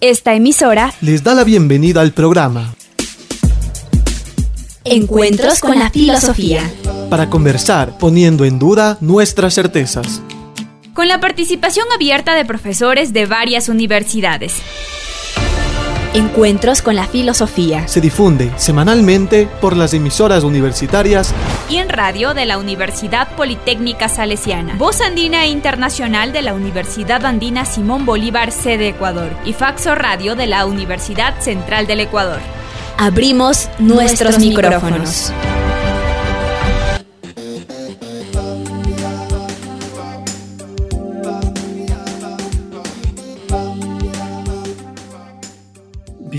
Esta emisora les da la bienvenida al programa Encuentros con la Filosofía. para conversar poniendo en duda nuestras certezas. Con la participación abierta de profesores de varias universidades. Encuentros con la Filosofía. Se difunde semanalmente por las emisoras universitarias Y en radio de la Universidad Politécnica Salesiana. Voz Andina Internacional de la Universidad Andina Simón Bolívar, sede Ecuador. Y Faxo Radio de la Universidad Central del Ecuador. Abrimos nuestros, micrófonos.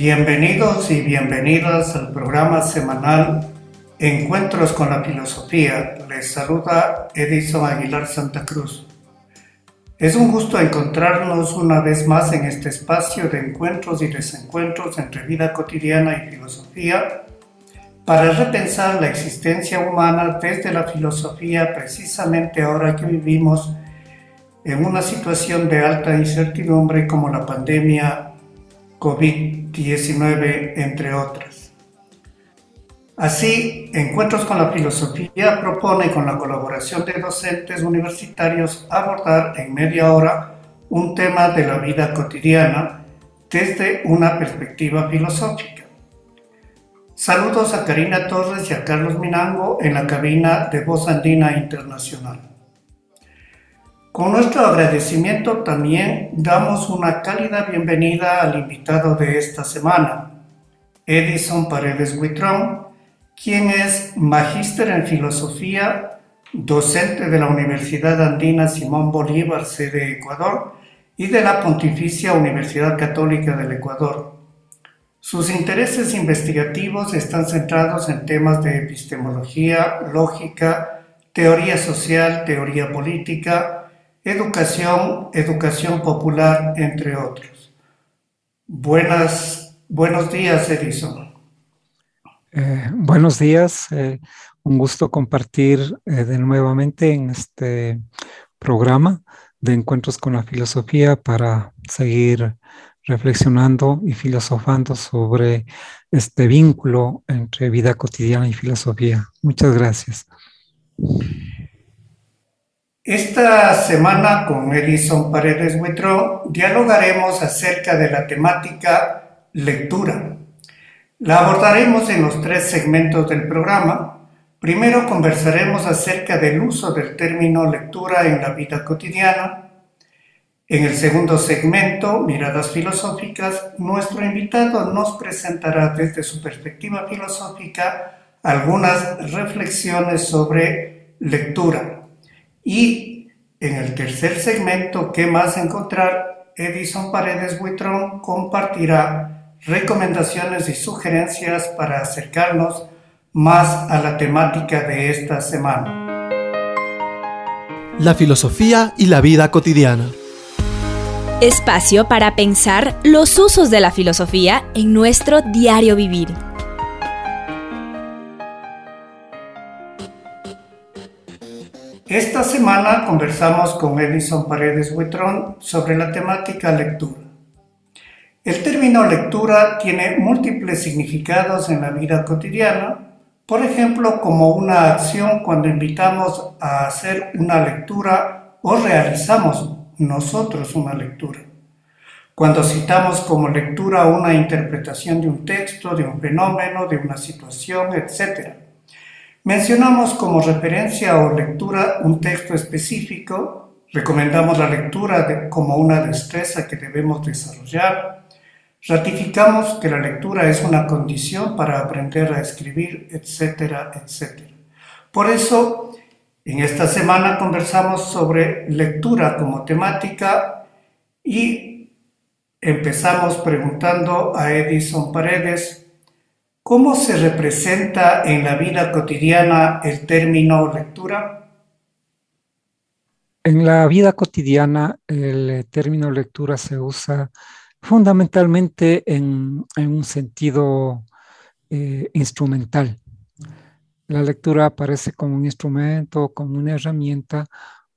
Bienvenidos y bienvenidas al programa semanal Encuentros con la Filosofía. Les saluda Edison Aguilar Santa Cruz. Es un gusto encontrarnos una vez más en este espacio de encuentros y desencuentros entre vida cotidiana y filosofía para repensar la existencia humana desde la filosofía precisamente ahora que vivimos en una situación de alta incertidumbre como la pandemia COVID-19, entre otras. Así, Encuentros con la Filosofía propone con la colaboración de docentes universitarios abordar en media hora un tema de la vida cotidiana desde una perspectiva filosófica. Saludos a Karina Torres y a Carlos Minango en la cabina de Voz Andina Internacional. Con nuestro agradecimiento también damos una cálida bienvenida al invitado de esta semana, Edison Paredes Huitrón, quien es magíster en filosofía, docente de la Universidad Andina Simón Bolívar, sede Ecuador, y de la Pontificia Universidad Católica del Ecuador. Sus intereses investigativos están centrados en temas de epistemología, lógica, teoría social, teoría política, educación, educación popular, entre otros. Buenas, buenos días, Edison. Eh, buenos días, eh, un gusto compartir eh, de nuevamente en este programa de Encuentros con la Filosofía para seguir reflexionando y filosofando sobre este vínculo entre vida cotidiana y filosofía. Muchas gracias. Esta semana con Edison Paredes Huitrón dialogaremos acerca de la temática lectura. La abordaremos en los tres segmentos del programa. Primero conversaremos acerca del uso del término lectura en la vida cotidiana. En el segundo segmento, Miradas Filosóficas, nuestro invitado nos presentará desde su perspectiva filosófica algunas reflexiones sobre lectura. Y en el tercer segmento, ¿qué más encontrar? Edison Paredes Buitrón compartirá recomendaciones y sugerencias para acercarnos más a la temática de esta semana. La filosofía y la vida cotidiana. Espacio para pensar los usos de la filosofía en nuestro diario vivir. Esta semana conversamos con Edison Paredes Huitrón sobre la temática lectura. El término lectura tiene múltiples significados en la vida cotidiana, por ejemplo, como una acción cuando invitamos a hacer una lectura o realizamos nosotros una lectura. Cuando citamos como lectura una interpretación de un texto, de un fenómeno, de una situación, etc. Mencionamos como referencia o lectura un texto específico, recomendamos la lectura como una destreza que debemos desarrollar, ratificamos que la lectura es una condición para aprender a escribir, etcétera, etcétera. Por eso, en esta semana conversamos sobre lectura como temática y empezamos preguntando a Edison Paredes, ¿Cómo se representa en la vida cotidiana el término lectura? En la vida cotidiana, el eh, término lectura se usa fundamentalmente en, un sentido eh, instrumental. La lectura aparece como un instrumento, como una herramienta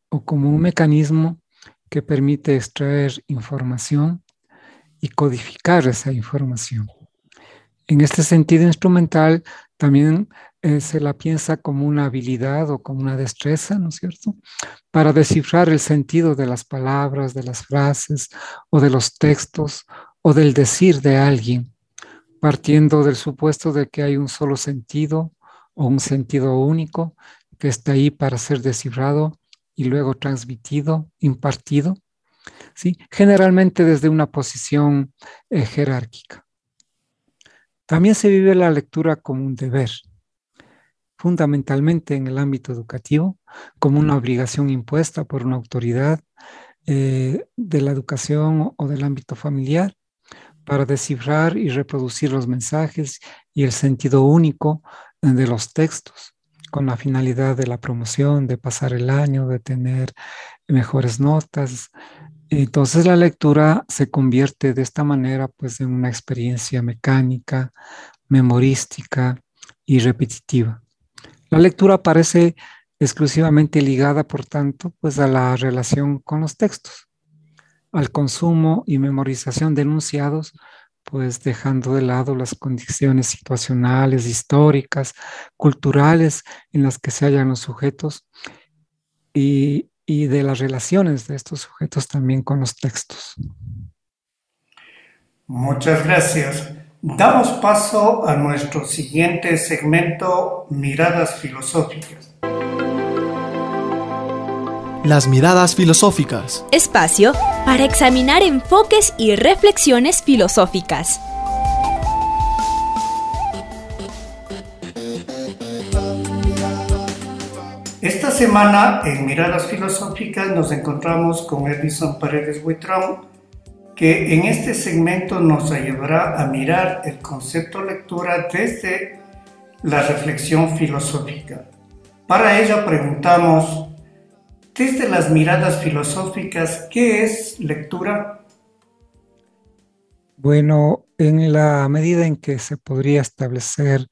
o como un mecanismo que permite extraer información y codificar esa información. En este sentido instrumental, también eh, se la piensa como una habilidad o como una destreza, ¿no es cierto? Para descifrar el sentido de las palabras, de las frases o de los textos o del decir de alguien, partiendo del supuesto de que hay un solo sentido o un sentido único que está ahí para ser descifrado y luego transmitido, impartido, ¿sí? generalmente desde una posición eh, jerárquica. También se vive la lectura como un deber, fundamentalmente en el ámbito educativo, como una obligación impuesta por una autoridad eh, de la educación o del ámbito familiar para descifrar y reproducir los mensajes y el sentido único de los textos con la finalidad de la promoción, de pasar el año, de tener mejores notas. Entonces la lectura se convierte de esta manera pues en una experiencia mecánica, memorística y repetitiva. La lectura parece exclusivamente ligada, por tanto, pues a la relación con los textos, al consumo y memorización de enunciados, pues dejando de lado las condiciones situacionales, históricas, culturales en las que se hallan los sujetos y, y de las relaciones de estos sujetos también con los textos. Muchas gracias. Damos paso a nuestro siguiente segmento, Miradas Filosóficas. Las miradas filosóficas. Espacio para examinar enfoques y reflexiones filosóficas. Semana en Miradas Filosóficas nos encontramos con Edison Paredes Buitrón, que en este segmento nos ayudará a mirar el concepto lectura desde la reflexión filosófica. Para ello preguntamos, desde las miradas filosóficas, ¿qué es lectura? Bueno, en la medida en que se podría establecer,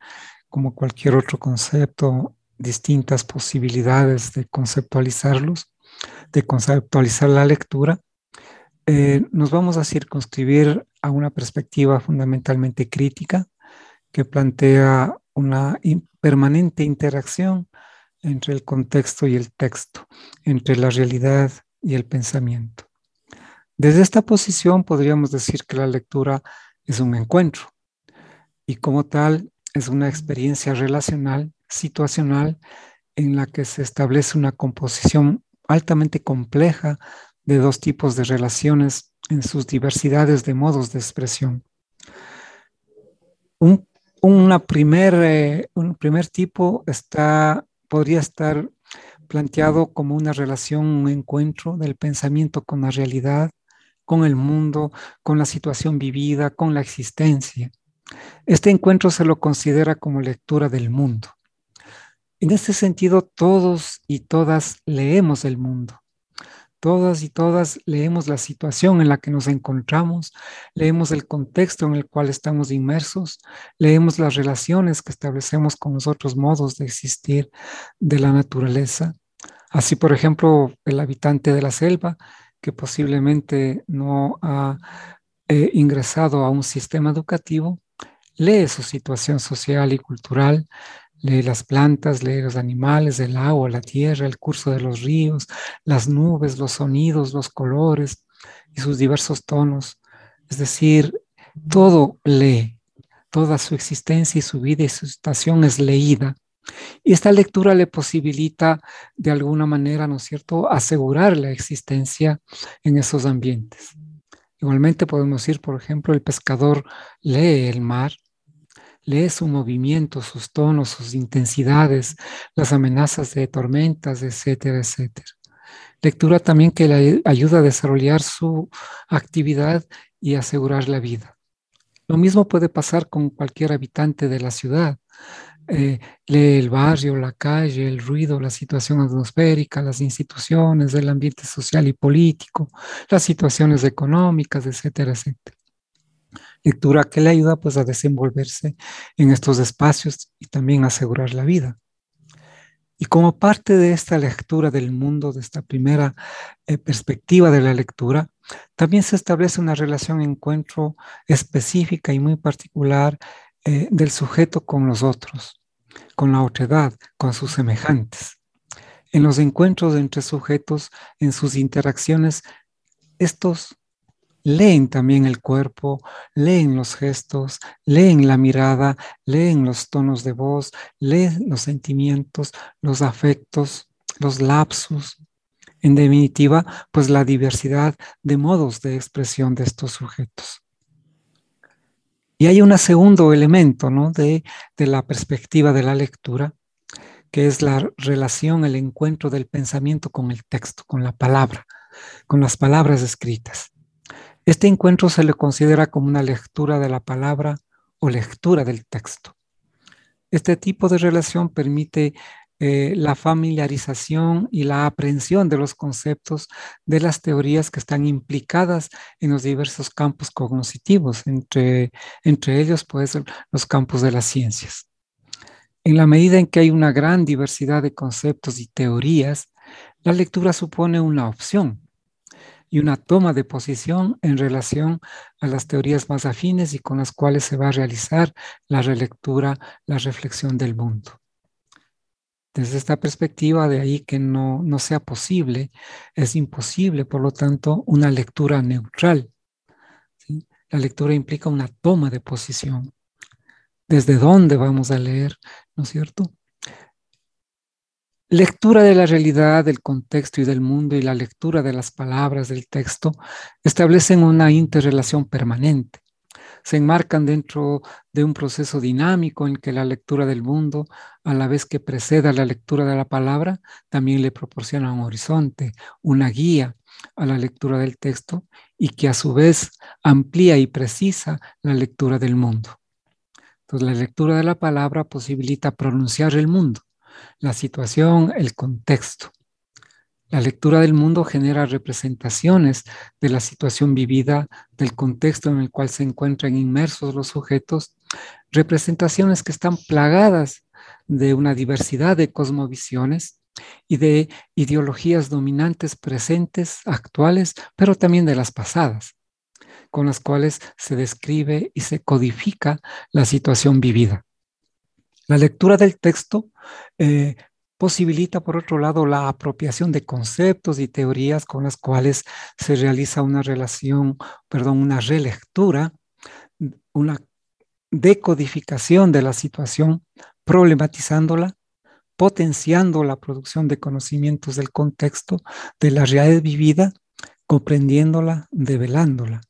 como cualquier otro concepto, distintas posibilidades de conceptualizarlos, de conceptualizar la lectura, eh, nos vamos a circunscribir a una perspectiva fundamentalmente crítica que plantea una permanente interacción entre el contexto y el texto, entre la realidad y el pensamiento. Desde esta posición podríamos decir que la lectura es un encuentro y como tal es una experiencia relacional, situacional, en la que se establece una composición altamente compleja de dos tipos de relaciones en sus diversidades de modos de expresión. Un, primer, eh, un primer tipo está, podría estar planteado como una relación, un encuentro del pensamiento con la realidad, con el mundo, con la situación vivida, con la existencia. Este encuentro se lo considera como lectura del mundo. En este sentido, todos y todas leemos el mundo. Todas y todas leemos la situación en la que nos encontramos, leemos el contexto en el cual estamos inmersos, leemos las relaciones que establecemos con los otros modos de existir de la naturaleza. Así, por ejemplo, el habitante de la selva, que posiblemente no ha eh, ingresado a un sistema educativo, lee su situación social y cultural, lee las plantas, lee los animales, el agua, la tierra, el curso de los ríos, las nubes, los sonidos, los colores y sus diversos tonos. Es decir, todo lee, toda su existencia y su vida y su estación es leída. Y esta lectura le posibilita de alguna manera, ¿no es cierto?, asegurar la existencia en esos ambientes. Igualmente podemos decir, por ejemplo, el pescador lee el mar lee su movimiento, sus tonos, sus intensidades, las amenazas de tormentas, etcétera, etcétera. Lectura también que le ayuda a desarrollar su actividad y asegurar la vida. Lo mismo puede pasar con cualquier habitante de la ciudad. Eh, lee el barrio, la calle, el ruido, la situación atmosférica, las instituciones, el ambiente social y político, las situaciones económicas, etcétera, etcétera lectura que le ayuda pues a desenvolverse en estos espacios y también asegurar la vida. Y como parte de esta lectura del mundo, de esta primera eh, perspectiva de la lectura, también se establece una relación encuentro específica y muy particular eh, del sujeto con los otros, con la otredad, con sus semejantes. En los encuentros entre sujetos, en sus interacciones, estos leen también el cuerpo, leen los gestos, leen la mirada, leen los tonos de voz, leen los sentimientos, los afectos, los lapsus, en definitiva, pues la diversidad de modos de expresión de estos sujetos. Y hay un segundo elemento ¿no? de, de la perspectiva de la lectura, que es la relación, el encuentro del pensamiento con el texto, con la palabra, con las palabras escritas. Este encuentro se le considera como una lectura de la palabra o lectura del texto. Este tipo de relación permite eh, la familiarización y la aprehensión de los conceptos de las teorías que están implicadas en los diversos campos cognitivos, entre, entre ellos pues los campos de las ciencias. En la medida en que hay una gran diversidad de conceptos y teorías, la lectura supone una opción y una toma de posición en relación a las teorías más afines y con las cuales se va a realizar la relectura, la reflexión del mundo. Desde esta perspectiva, de ahí que no, no sea posible, es imposible, por lo tanto, una lectura neutral. La lectura implica una toma de posición. ¿Desde dónde vamos a leer? ¿No es cierto? Lectura de la realidad, del contexto y del mundo y la lectura de las palabras del texto establecen una interrelación permanente se enmarcan dentro de un proceso dinámico en que la lectura del mundo, a la vez que preceda la lectura de la palabra, también le proporciona un horizonte, una guía a la lectura del texto y que a su vez amplía y precisa la lectura del mundo. Entonces la lectura de la palabra posibilita pronunciar el mundo, la situación, el contexto. La lectura del mundo genera representaciones de la situación vivida, del contexto en el cual se encuentran inmersos los sujetos, representaciones que están plagadas de una diversidad de cosmovisiones y de ideologías dominantes presentes, actuales, pero también de las pasadas, con las cuales se describe y se codifica la situación vivida. La lectura del texto eh, posibilita, por otro lado, la apropiación de conceptos y teorías con las cuales se realiza una relación, perdón, una relectura, una decodificación de la situación, problematizándola, potenciando la producción de conocimientos del contexto, de la realidad vivida, comprendiéndola, develándola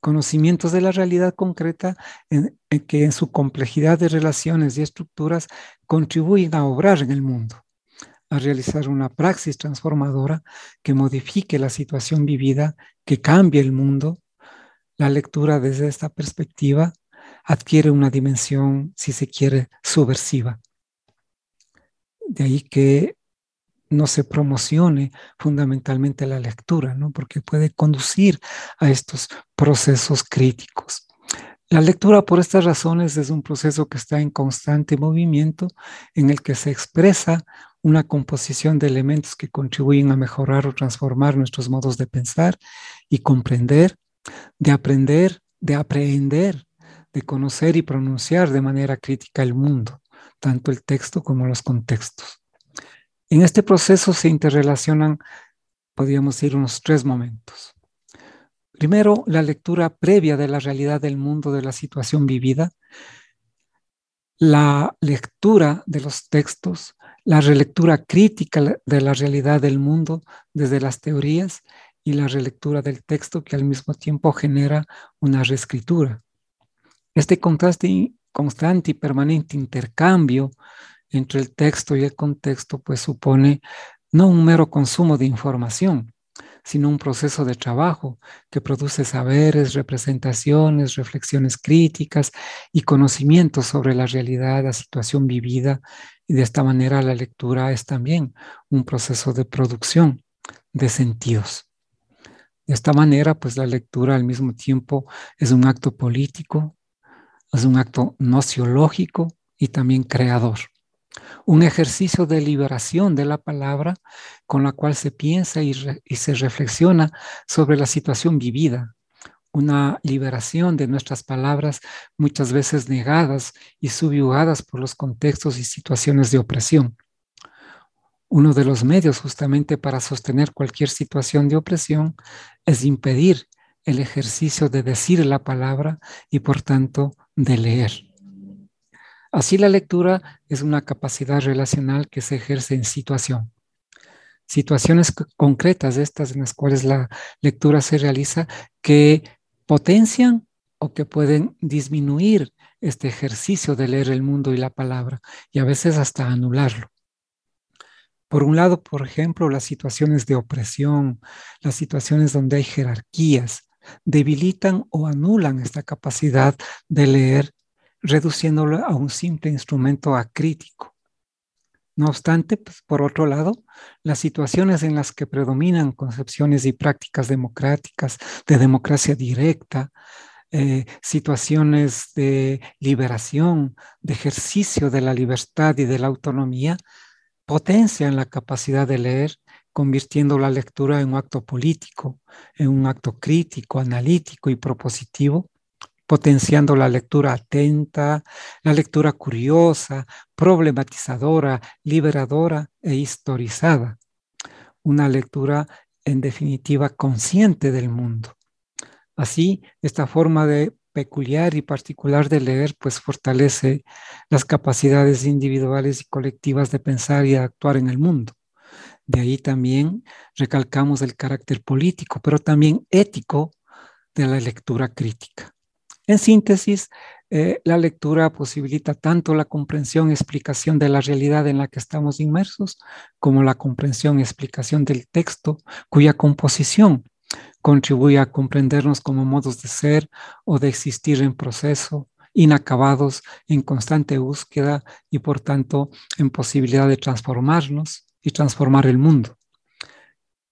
conocimientos de la realidad concreta en, que en su complejidad de relaciones y estructuras contribuyen a obrar en el mundo, a realizar una praxis transformadora que modifique la situación vivida, que cambie el mundo. La lectura desde esta perspectiva adquiere una dimensión, si se quiere, subversiva. De ahí que no se promocione fundamentalmente la lectura, ¿no? porque puede conducir a estos procesos críticos. La lectura por estas razones es un proceso que está en constante movimiento, en el que se expresa una composición de elementos que contribuyen a mejorar o transformar nuestros modos de pensar y comprender, de aprender, de aprehender, de conocer y pronunciar de manera crítica el mundo, tanto el texto como los contextos. En este proceso se interrelacionan, podríamos decir, unos tres momentos. Primero, la lectura previa de la realidad del mundo, de la situación vivida, la lectura de los textos, la relectura crítica de la realidad del mundo desde las teorías y la relectura del texto que al mismo tiempo genera una reescritura. Este contraste constante y permanente intercambio entre el texto y el contexto, pues supone no un mero consumo de información, sino un proceso de trabajo que produce saberes, representaciones, reflexiones críticas y conocimientos sobre la realidad, la situación vivida. Y de esta manera la lectura es también un proceso de producción de sentidos. De esta manera, pues la lectura al mismo tiempo es un acto político, es un acto nociológico y también creador. Un ejercicio de liberación de la palabra con la cual se piensa y, se reflexiona sobre la situación vivida, una liberación de nuestras palabras muchas veces negadas y subyugadas por los contextos y situaciones de opresión. Uno de los medios justamente para sostener cualquier situación de opresión es impedir el ejercicio de decir la palabra y por tanto de leer. Así la lectura es una capacidad relacional que se ejerce en situación. Situaciones concretas estas en las cuales la lectura se realiza que potencian o que pueden disminuir este ejercicio de leer el mundo y la palabra y a veces hasta anularlo. Por un lado, por ejemplo, las situaciones de opresión, las situaciones donde hay jerarquías, debilitan o anulan esta capacidad de leer, reduciéndolo a un simple instrumento acrítico. No obstante, pues, por otro lado, las situaciones en las que predominan concepciones y prácticas democráticas, de democracia directa, eh, situaciones de liberación, de ejercicio de la libertad y de la autonomía, potencian la capacidad de leer convirtiendo la lectura en un acto político, en un acto crítico, analítico y propositivo, potenciando la lectura atenta, la lectura curiosa, problematizadora, liberadora e historizada. Una lectura, en definitiva, consciente del mundo. Así, esta forma de peculiar y particular de leer, pues fortalece las capacidades individuales y colectivas de pensar y actuar en el mundo. De ahí también recalcamos el carácter político, pero también ético de la lectura crítica. En síntesis, eh, la lectura posibilita tanto la comprensión explicación de la realidad en la que estamos inmersos, como la comprensión explicación del texto, cuya composición contribuye a comprendernos como modos de ser o de existir en proceso, inacabados, en constante búsqueda y por tanto en posibilidad de transformarnos y transformar el mundo.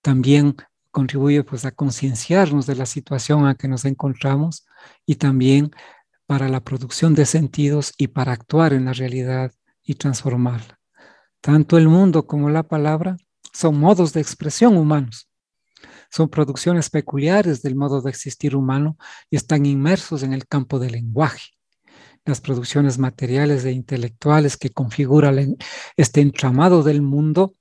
También contribuye pues a concienciarnos de la situación la que nos encontramos y también para la producción de sentidos y para actuar en la realidad y transformarla. Tanto el mundo como la palabra son modos de expresión humanos. Son producciones peculiares del modo de existir humano y están inmersos en el campo del lenguaje. Las producciones materiales e intelectuales que configuran este entramado del mundo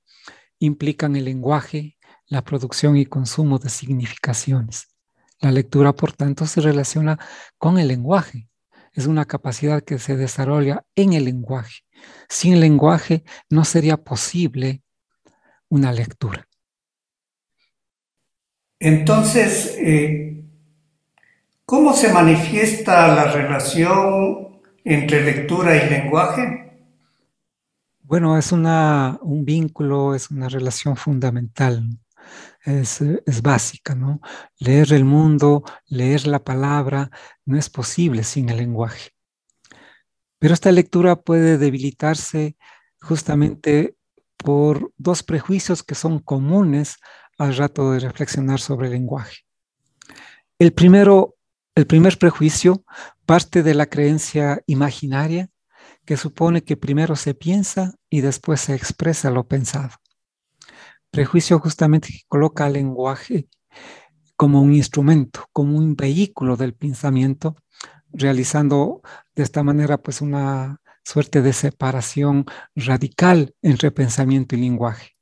implican el lenguaje, la producción y consumo de significaciones. La lectura, por tanto, se relaciona con el lenguaje. Es una capacidad que se desarrolla en el lenguaje. Sin lenguaje no sería posible una lectura. Entonces, eh, ¿cómo se manifiesta la relación entre lectura y lenguaje? Bueno, es una, un vínculo, es una relación fundamental, es, es, básica, ¿no? Leer el mundo, leer la palabra, no es posible sin el lenguaje. Pero esta lectura puede debilitarse justamente por dos prejuicios que son comunes al rato de reflexionar sobre el lenguaje. El primero, el primer prejuicio parte de la creencia imaginaria que supone que primero se piensa y después se expresa lo pensado. Prejuicio justamente coloca al lenguaje como un instrumento, como un vehículo del pensamiento, realizando de esta manera pues una suerte de separación radical entre pensamiento y lenguaje.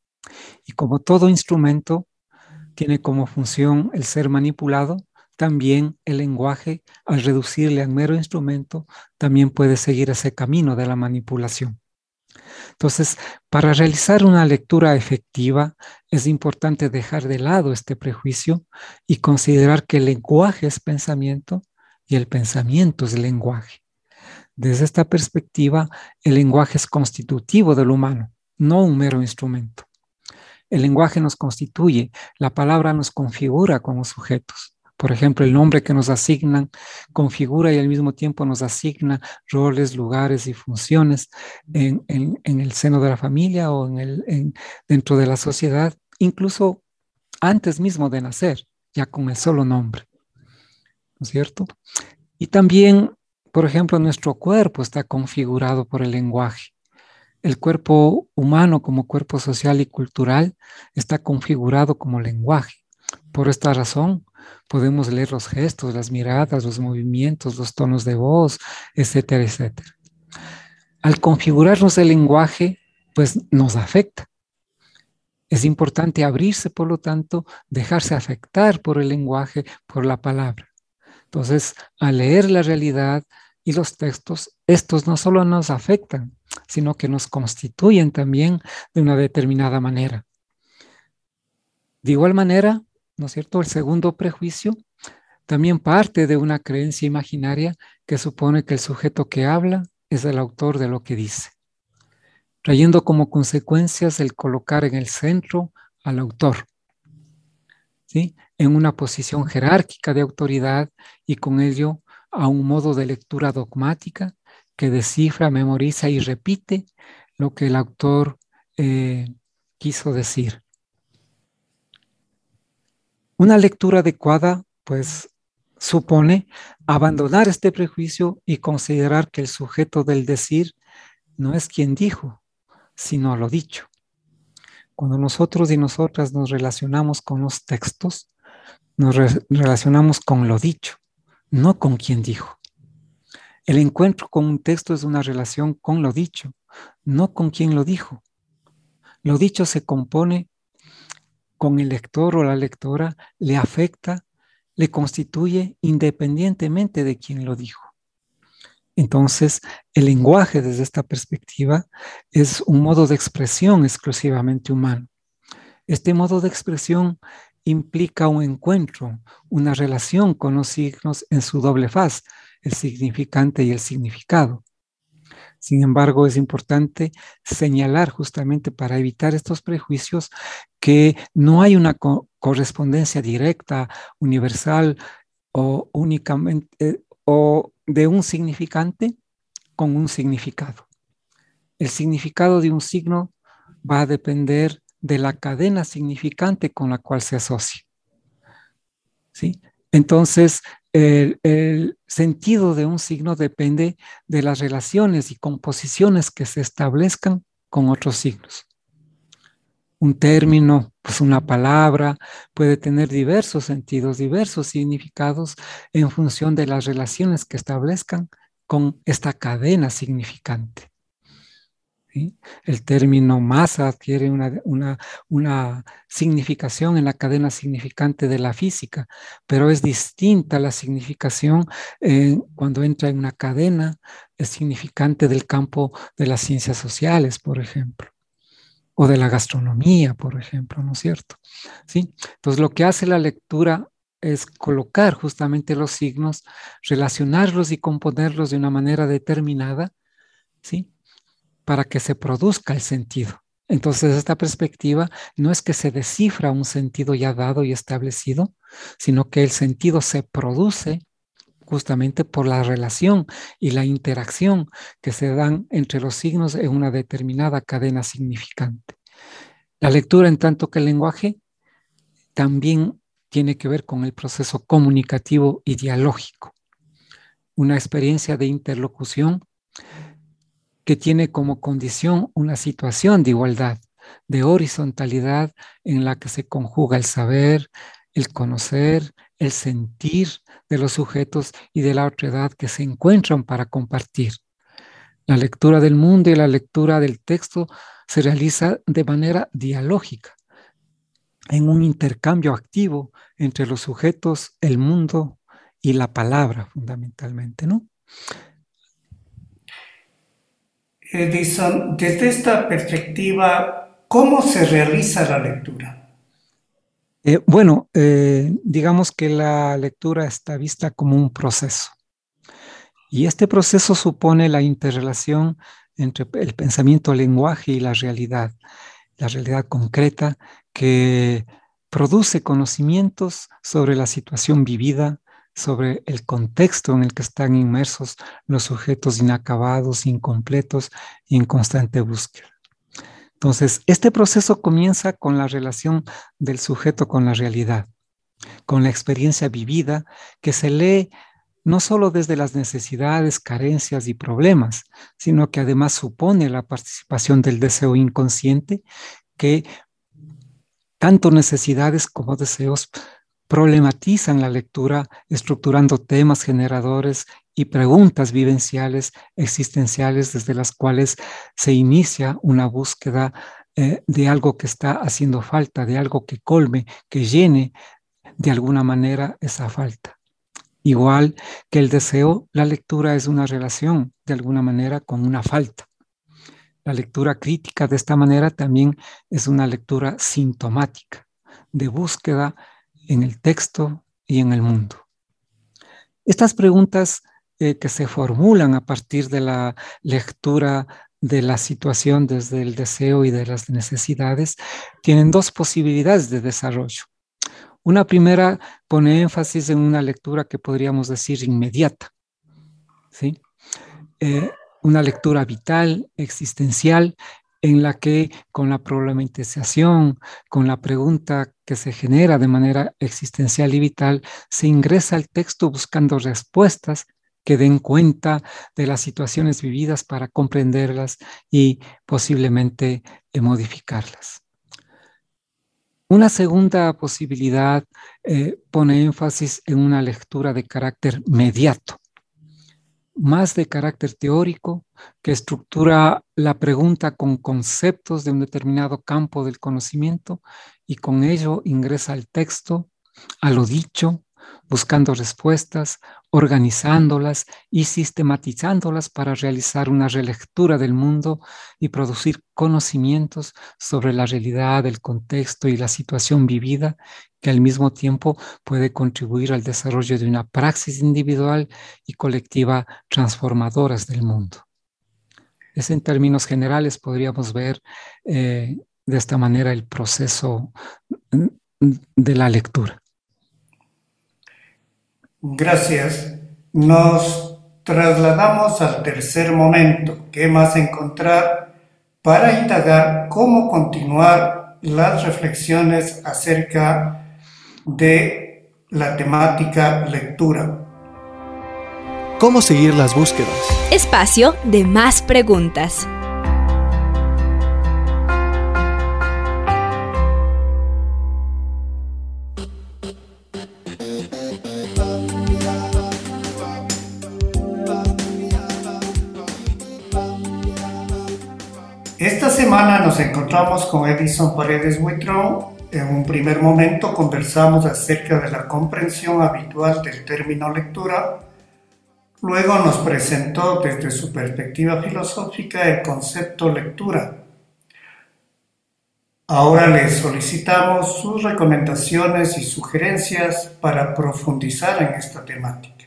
Y como todo instrumento tiene como función el ser manipulado, también el lenguaje, al reducirle a mero instrumento, también puede seguir ese camino de la manipulación. Entonces, para realizar una lectura efectiva, es importante dejar de lado este prejuicio y considerar que el lenguaje es pensamiento y el pensamiento es lenguaje. Desde esta perspectiva, el lenguaje es constitutivo del humano, no un mero instrumento. El lenguaje nos constituye, la palabra nos configura como sujetos. Por ejemplo, el nombre que nos asignan configura y al mismo tiempo nos asigna roles, lugares y funciones en, el seno de la familia o en el, dentro de la sociedad, incluso antes mismo de nacer, ya con el solo nombre. ¿No es cierto? Y también, por ejemplo, nuestro cuerpo está configurado por el lenguaje. el cuerpo humano como cuerpo social y cultural está configurado como lenguaje. Por esta razón, podemos leer los gestos, las miradas, los movimientos, los tonos de voz, etcétera, etcétera. Al configurarnos el lenguaje, pues nos afecta. Es importante abrirse, por lo tanto, dejarse afectar por el lenguaje, por la palabra. Entonces, al leer la realidad y los textos, estos no solo nos afectan, sino que nos constituyen también de una determinada manera. De igual manera, ¿no es cierto? El segundo prejuicio también parte de una creencia imaginaria que supone que el sujeto que habla es el autor de lo que dice, trayendo como consecuencias el colocar en el centro al autor, ¿sí? en una posición jerárquica de autoridad y con ello a un modo de lectura dogmática que descifra, memoriza y repite lo que el autor eh, quiso decir. Una lectura adecuada, pues, supone abandonar este prejuicio y considerar que el sujeto del decir no es quien dijo, sino lo dicho. Cuando nosotros y nosotras nos relacionamos con los textos, nos relacionamos con lo dicho, no con quien dijo. El encuentro con un texto es una relación con lo dicho, no con quien lo dijo. Lo dicho se compone con el lector o la lectora le afecta, le constituye independientemente de quien lo dijo. Entonces, el lenguaje desde esta perspectiva es un modo de expresión exclusivamente humano. Este modo de expresión implica un encuentro, una relación con los signos en su doble faz, el significante y el significado. Sin embargo, es importante señalar justamente para evitar estos prejuicios que no hay una correspondencia directa, universal o únicamente eh, o de un significante con un significado. El significado de un signo va a depender de la cadena significante con la cual se asocia. ¿Sí? Entonces, el, sentido de un signo depende de las relaciones y composiciones que se establezcan con otros signos. Un término, pues una palabra, puede tener diversos sentidos, diversos significados en función de las relaciones que establezcan con esta cadena significante. El término masa adquiere una, significación en la cadena significante de la física, pero es distinta la significación cuando entra en una cadena significante del campo de las ciencias sociales, por ejemplo, o de la gastronomía, por ejemplo, ¿no es cierto? ¿Sí? Entonces, lo que hace la lectura es colocar justamente los signos, relacionarlos y componerlos de una manera determinada, ¿sí? Para que se produzca el sentido. Entonces, esta perspectiva no es que se descifra un sentido ya dado y establecido, sino que el sentido se produce justamente por la relación y la interacción que se dan entre los signos en una determinada cadena significante. La lectura, en tanto que el lenguaje, también tiene que ver con el proceso comunicativo y dialógico, una experiencia de interlocución que tiene como condición una situación de igualdad, de horizontalidad en la que se conjuga el saber, el conocer, el sentir de los sujetos y de la otra edad que se encuentran para compartir. La lectura del mundo y la lectura del texto se realiza de manera dialógica, en un intercambio activo entre los sujetos, el mundo y la palabra fundamentalmente, ¿no? Edison, desde esta perspectiva, ¿cómo se realiza la lectura? Eh, bueno, eh, digamos que la lectura está vista como un proceso. Y este proceso supone la interrelación entre el pensamiento, lenguaje y la realidad, la realidad concreta que produce conocimientos sobre la situación vivida, sobre el contexto en el que están inmersos los sujetos inacabados, incompletos y en constante búsqueda. Entonces, este proceso comienza con la relación del sujeto con la realidad, con la experiencia vivida que se lee no solo desde las necesidades, carencias y problemas, sino que además supone la participación del deseo inconsciente que tanto necesidades como deseos problematizan la lectura estructurando temas generadores y preguntas vivenciales existenciales desde las cuales se inicia una búsqueda eh, de algo que está haciendo falta, de algo que colme, que llene de alguna manera esa falta. Igual que el deseo, la lectura es una relación de alguna manera con una falta. La lectura crítica de esta manera también es una lectura sintomática, de búsqueda en el texto y en el mundo. Estas preguntas eh, que se formulan a partir de la lectura de la situación desde el deseo y de las necesidades tienen dos posibilidades de desarrollo. Una primera pone énfasis en una lectura que podríamos decir inmediata, ¿sí? Eh, una lectura vital, existencial, en la que con la problematización, con la pregunta que se genera de manera existencial y vital, se ingresa al texto buscando respuestas que den cuenta de las situaciones vividas para comprenderlas y posiblemente eh, modificarlas. Una segunda posibilidad eh, pone énfasis en una lectura de carácter mediato, más de carácter teórico, que estructura la pregunta con conceptos de un determinado campo del conocimiento y con ello ingresa al texto, a lo dicho, buscando respuestas, organizándolas y sistematizándolas para realizar una relectura del mundo y producir conocimientos sobre la realidad, el contexto y la situación vivida que al mismo tiempo puede contribuir al desarrollo de una praxis individual y colectiva transformadoras del mundo. Es en términos generales podríamos ver eh, de esta manera el proceso de la lectura. Gracias. Nos trasladamos al tercer momento, que más encontrar para indagar cómo continuar las reflexiones acerca de la temática lectura. ¿Cómo seguir las búsquedas? Espacio de más preguntas. Encontramos con Edison Paredes Huitrón. En un primer momento conversamos acerca de la comprensión habitual del término lectura. Luego nos presentó desde su perspectiva filosófica el concepto lectura. Ahora le solicitamos sus recomendaciones y sugerencias para profundizar en esta temática.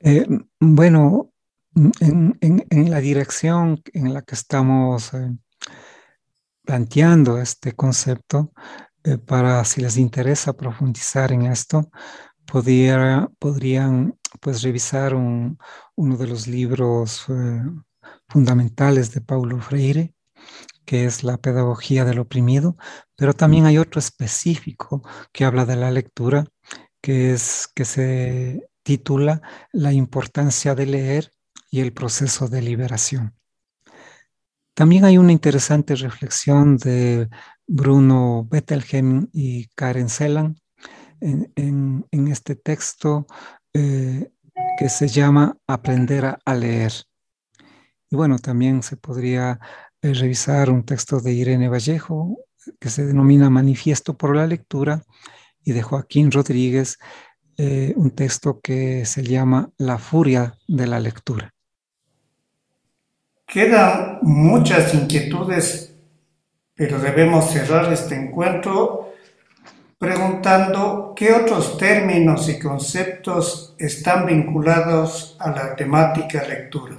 Eh, bueno, en, la dirección en la que estamos eh, planteando este concepto, eh, para si les interesa profundizar en esto, podrían pues revisar uno de los libros eh, fundamentales de Paulo Freire, que es la pedagogía del oprimido, pero también hay otro específico que habla de la lectura, que es que se titula La importancia de leer y el proceso de liberación. También hay una interesante reflexión de Bruno Bettelheim y Karen Sellan en, este texto eh, que se llama Aprender a, leer. Y bueno, también se podría eh, revisar un texto de Irene Vallejo que se denomina Manifiesto por la Lectura y de Joaquín Rodríguez eh, un texto que se llama La furia de la lectura. Quedan muchas inquietudes, pero debemos cerrar este encuentro preguntando qué otros términos y conceptos están vinculados a la temática lectura.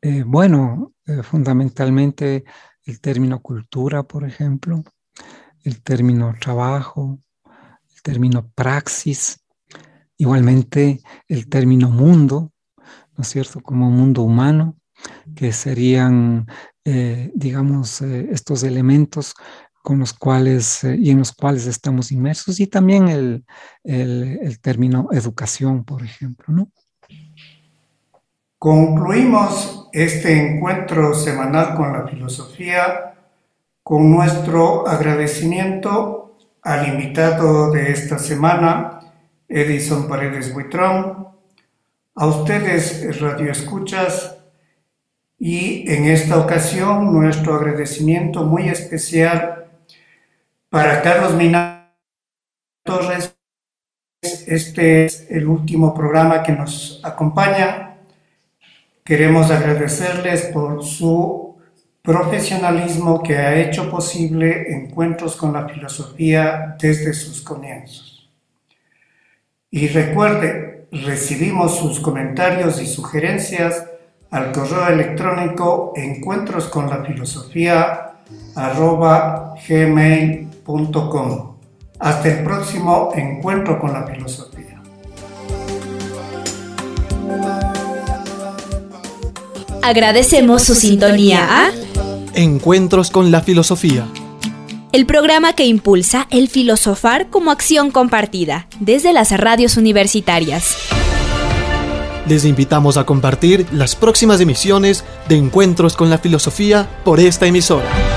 Eh, bueno, eh, fundamentalmente el término cultura, por ejemplo, el término trabajo, el término praxis, igualmente el término mundo, ¿no es cierto?, como mundo humano, que serían, eh, digamos, eh, estos elementos con los cuales eh, y en los cuales estamos inmersos y también el, el, término educación, por ejemplo, ¿no? Concluimos este encuentro semanal con la filosofía con nuestro agradecimiento al invitado de esta semana, Edison Paredes Buitrón, a ustedes Radio Escuchas y en esta ocasión nuestro agradecimiento muy especial para Carlos Mina Torres. Este es el último programa que nos acompaña. Queremos agradecerles por su profesionalismo que ha hecho posible encuentros con la filosofía desde sus comienzos. Y recuerde, recibimos sus comentarios y sugerencias al correo electrónico encuentros con la filosofía gmail.com. Hasta el próximo encuentro con la filosofía. Agradecemos su sintonía a Encuentros con la filosofía. El programa que impulsa el filosofar como acción compartida desde las radios universitarias. Les invitamos a compartir las próximas emisiones de Encuentros con la Filosofía por esta emisora.